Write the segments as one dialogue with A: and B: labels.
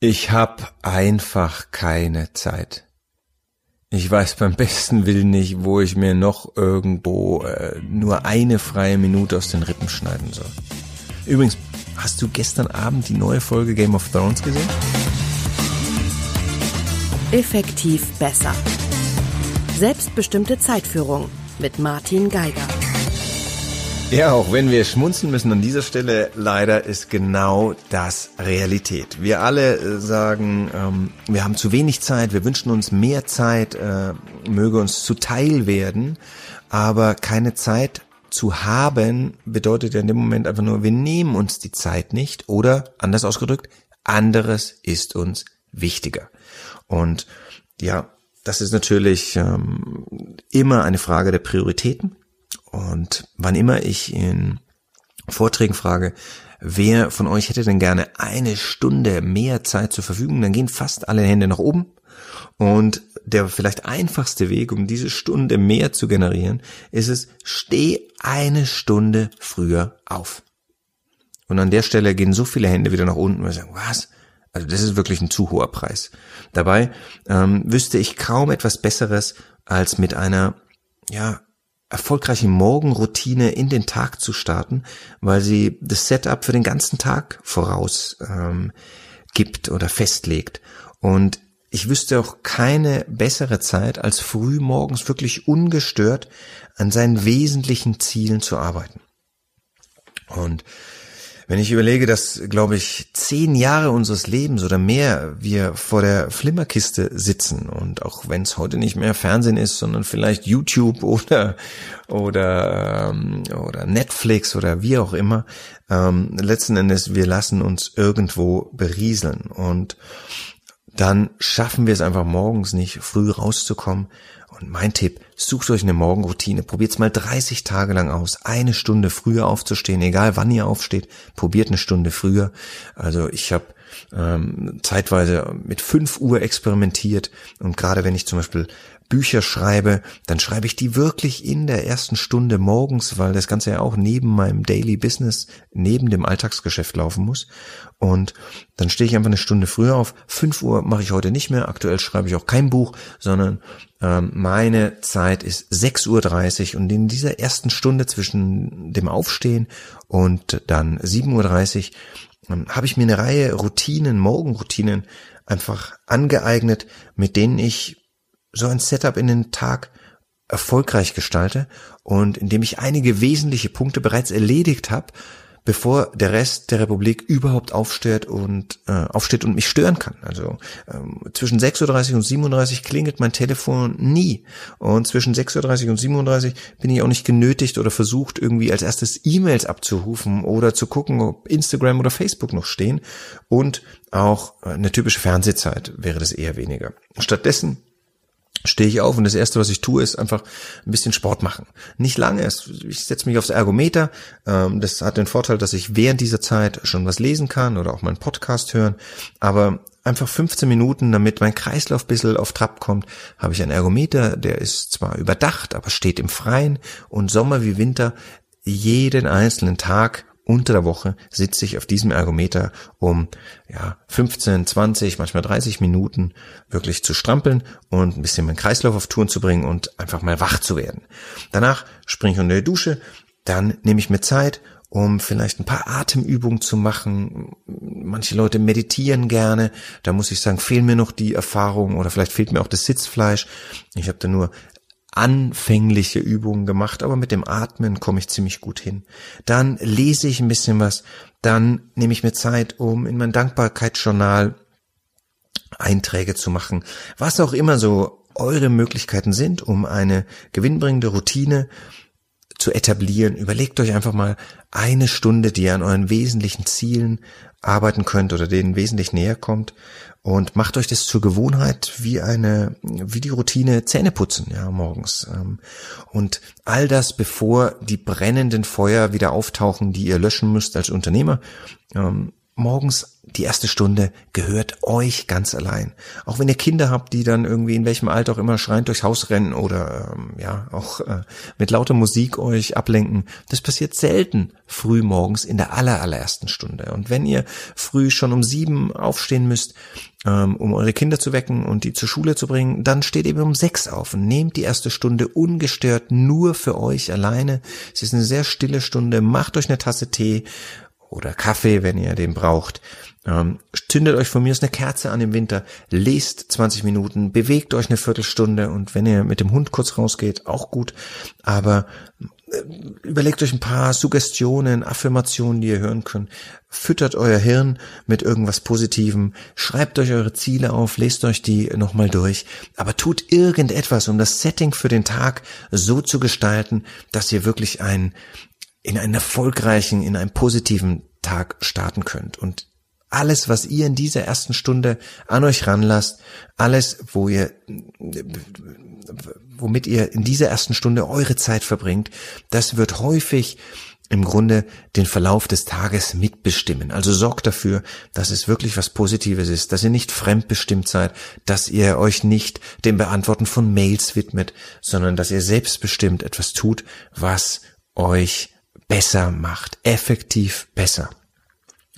A: Ich hab einfach keine Zeit. Ich weiß beim besten Willen nicht, wo ich mir noch irgendwo äh, nur eine freie Minute aus den Rippen schneiden soll. Übrigens, hast du gestern Abend die neue Folge Game of Thrones gesehen?
B: Effektiv besser. Selbstbestimmte Zeitführung mit Martin Geiger.
A: Ja, auch wenn wir schmunzeln müssen an dieser Stelle, leider ist genau das Realität. Wir alle äh, sagen, ähm, wir haben zu wenig Zeit, wir wünschen uns mehr Zeit, äh, möge uns zuteil werden, aber keine Zeit zu haben bedeutet ja in dem Moment einfach nur, wir nehmen uns die Zeit nicht oder anders ausgedrückt, anderes ist uns wichtiger. Und ja, das ist natürlich ähm, immer eine Frage der Prioritäten. Und wann immer ich in Vorträgen frage, wer von euch hätte denn gerne eine Stunde mehr Zeit zur Verfügung, dann gehen fast alle Hände nach oben. Und der vielleicht einfachste Weg, um diese Stunde mehr zu generieren, ist es, steh eine Stunde früher auf. Und an der Stelle gehen so viele Hände wieder nach unten, weil sie sagen, was? Also das ist wirklich ein zu hoher Preis. Dabei ähm, wüsste ich kaum etwas Besseres, als mit einer ja erfolgreiche Morgenroutine in den Tag zu starten, weil sie das Setup für den ganzen Tag voraus ähm, gibt oder festlegt. Und ich wüsste auch keine bessere Zeit, als früh morgens wirklich ungestört an seinen wesentlichen Zielen zu arbeiten. Und wenn ich überlege, dass, glaube ich, zehn Jahre unseres Lebens oder mehr wir vor der Flimmerkiste sitzen und auch wenn es heute nicht mehr Fernsehen ist, sondern vielleicht YouTube oder oder ähm, oder Netflix oder wie auch immer, ähm, letzten Endes wir lassen uns irgendwo berieseln und dann schaffen wir es einfach morgens nicht, früh rauszukommen. Und mein Tipp, sucht euch eine Morgenroutine, probiert's mal 30 Tage lang aus, eine Stunde früher aufzustehen, egal wann ihr aufsteht, probiert eine Stunde früher. Also ich habe ähm, zeitweise mit 5 Uhr experimentiert und gerade wenn ich zum Beispiel Bücher schreibe, dann schreibe ich die wirklich in der ersten Stunde morgens, weil das Ganze ja auch neben meinem Daily Business, neben dem Alltagsgeschäft laufen muss. Und dann stehe ich einfach eine Stunde früher auf. 5 Uhr mache ich heute nicht mehr. Aktuell schreibe ich auch kein Buch, sondern ähm, meine Zeit ist 6.30 Uhr und in dieser ersten Stunde zwischen dem Aufstehen und dann 7.30 Uhr ähm, habe ich mir eine Reihe Routinen, Morgenroutinen einfach angeeignet, mit denen ich so ein Setup in den Tag erfolgreich gestalte und indem ich einige wesentliche Punkte bereits erledigt habe, bevor der Rest der Republik überhaupt aufsteht und äh, aufsteht und mich stören kann. Also ähm, zwischen 6.30 Uhr und 37 klingelt mein Telefon nie. Und zwischen 6.30 Uhr und 37 bin ich auch nicht genötigt oder versucht, irgendwie als erstes E-Mails abzurufen oder zu gucken, ob Instagram oder Facebook noch stehen. Und auch eine typische Fernsehzeit wäre das eher weniger. Stattdessen stehe ich auf und das erste, was ich tue, ist einfach ein bisschen Sport machen. Nicht lange, ich setze mich aufs Ergometer. Ähm, das hat den Vorteil, dass ich während dieser Zeit schon was lesen kann oder auch meinen Podcast hören. Aber einfach 15 Minuten, damit mein Kreislauf ein bisschen auf Trab kommt, habe ich einen Ergometer, der ist zwar überdacht, aber steht im Freien und Sommer wie Winter jeden einzelnen Tag unter der Woche sitze ich auf diesem Ergometer, um ja 15, 20, manchmal 30 Minuten wirklich zu strampeln und ein bisschen meinen Kreislauf auf Touren zu bringen und einfach mal wach zu werden. Danach springe ich unter die Dusche, dann nehme ich mir Zeit, um vielleicht ein paar Atemübungen zu machen. Manche Leute meditieren gerne. Da muss ich sagen, fehlen mir noch die Erfahrung oder vielleicht fehlt mir auch das Sitzfleisch. Ich habe da nur anfängliche Übungen gemacht, aber mit dem Atmen komme ich ziemlich gut hin. Dann lese ich ein bisschen was, dann nehme ich mir Zeit, um in mein Dankbarkeitsjournal Einträge zu machen, was auch immer so eure Möglichkeiten sind, um eine gewinnbringende Routine zu etablieren. Überlegt euch einfach mal eine Stunde, die ihr an euren wesentlichen Zielen arbeiten könnt oder denen wesentlich näher kommt und macht euch das zur Gewohnheit wie eine, wie die Routine Zähne putzen, ja, morgens. Ähm, und all das, bevor die brennenden Feuer wieder auftauchen, die ihr löschen müsst als Unternehmer. Ähm, morgens die erste Stunde gehört euch ganz allein. Auch wenn ihr Kinder habt, die dann irgendwie in welchem Alter auch immer schreiend durchs Haus rennen oder ähm, ja auch äh, mit lauter Musik euch ablenken, das passiert selten früh morgens in der aller allerersten Stunde. Und wenn ihr früh schon um sieben aufstehen müsst, ähm, um eure Kinder zu wecken und die zur Schule zu bringen, dann steht eben um sechs auf und nehmt die erste Stunde ungestört nur für euch alleine. Es ist eine sehr stille Stunde. Macht euch eine Tasse Tee oder Kaffee, wenn ihr den braucht. Ähm, zündet euch von mir aus eine Kerze an im Winter, lest 20 Minuten, bewegt euch eine Viertelstunde und wenn ihr mit dem Hund kurz rausgeht, auch gut. Aber äh, überlegt euch ein paar Suggestionen, Affirmationen, die ihr hören könnt. Füttert euer Hirn mit irgendwas Positivem, schreibt euch eure Ziele auf, lest euch die nochmal durch, aber tut irgendetwas, um das Setting für den Tag so zu gestalten, dass ihr wirklich ein, in einen erfolgreichen, in einen positiven Tag starten könnt. Und alles, was ihr in dieser ersten Stunde an euch ranlasst, alles, wo ihr, womit ihr in dieser ersten Stunde eure Zeit verbringt, das wird häufig im Grunde den Verlauf des Tages mitbestimmen. Also sorgt dafür, dass es wirklich was Positives ist, dass ihr nicht fremdbestimmt seid, dass ihr euch nicht dem Beantworten von Mails widmet, sondern dass ihr selbstbestimmt etwas tut, was euch besser macht, effektiv besser.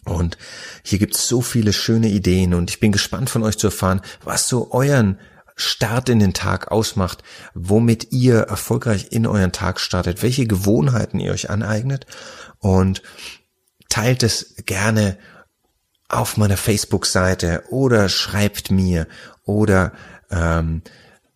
A: Und hier gibt es so viele schöne Ideen und ich bin gespannt von euch zu erfahren, was so euren Start in den Tag ausmacht, womit ihr erfolgreich in euren Tag startet, welche Gewohnheiten ihr euch aneignet und teilt es gerne auf meiner Facebook-Seite oder schreibt mir oder ähm,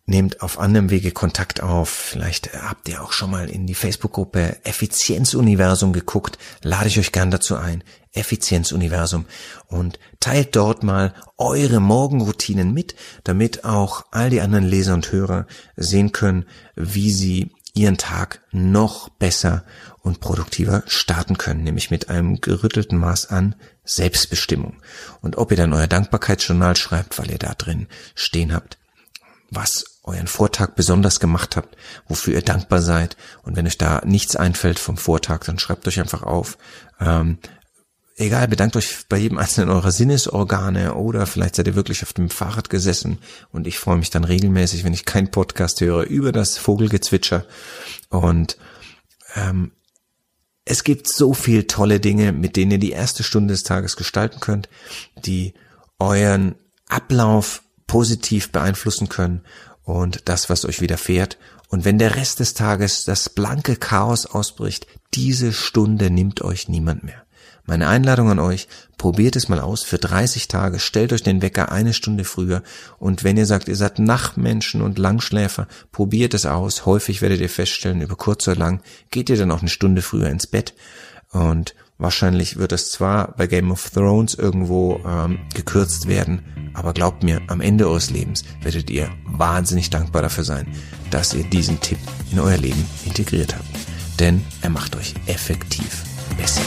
A: nehmt auf anderem Wege Kontakt auf. Vielleicht habt ihr auch schon mal in die Facebook-Gruppe Effizienzuniversum geguckt. Lade ich euch gern dazu ein. Effizienzuniversum und teilt dort mal eure Morgenroutinen mit, damit auch all die anderen Leser und Hörer sehen können, wie sie ihren Tag noch besser und produktiver starten können, nämlich mit einem gerüttelten Maß an Selbstbestimmung. Und ob ihr dann euer Dankbarkeitsjournal schreibt, weil ihr da drin stehen habt, was euren Vortag besonders gemacht habt, wofür ihr dankbar seid. Und wenn euch da nichts einfällt vom Vortag, dann schreibt euch einfach auf. Ähm, egal, bedankt euch bei jedem einzelnen eurer Sinnesorgane oder vielleicht seid ihr wirklich auf dem Fahrrad gesessen und ich freue mich dann regelmäßig, wenn ich keinen Podcast höre, über das Vogelgezwitscher. Und ähm, es gibt so viel tolle Dinge, mit denen ihr die erste Stunde des Tages gestalten könnt, die euren Ablauf positiv beeinflussen können und das, was euch widerfährt. Und wenn der Rest des Tages das blanke Chaos ausbricht, diese Stunde nimmt euch niemand mehr. Meine Einladung an euch, probiert es mal aus für 30 Tage, stellt euch den Wecker eine Stunde früher und wenn ihr sagt, ihr seid Nachtmenschen und Langschläfer, probiert es aus. Häufig werdet ihr feststellen, über kurz oder lang geht ihr dann auch eine Stunde früher ins Bett und wahrscheinlich wird es zwar bei Game of Thrones irgendwo ähm, gekürzt werden, aber glaubt mir, am Ende eures Lebens werdet ihr wahnsinnig dankbar dafür sein, dass ihr diesen Tipp in euer Leben integriert habt. Denn er macht euch effektiv besser.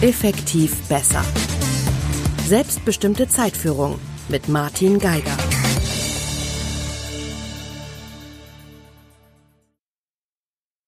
B: Effektiv besser. Selbstbestimmte Zeitführung mit Martin Geiger.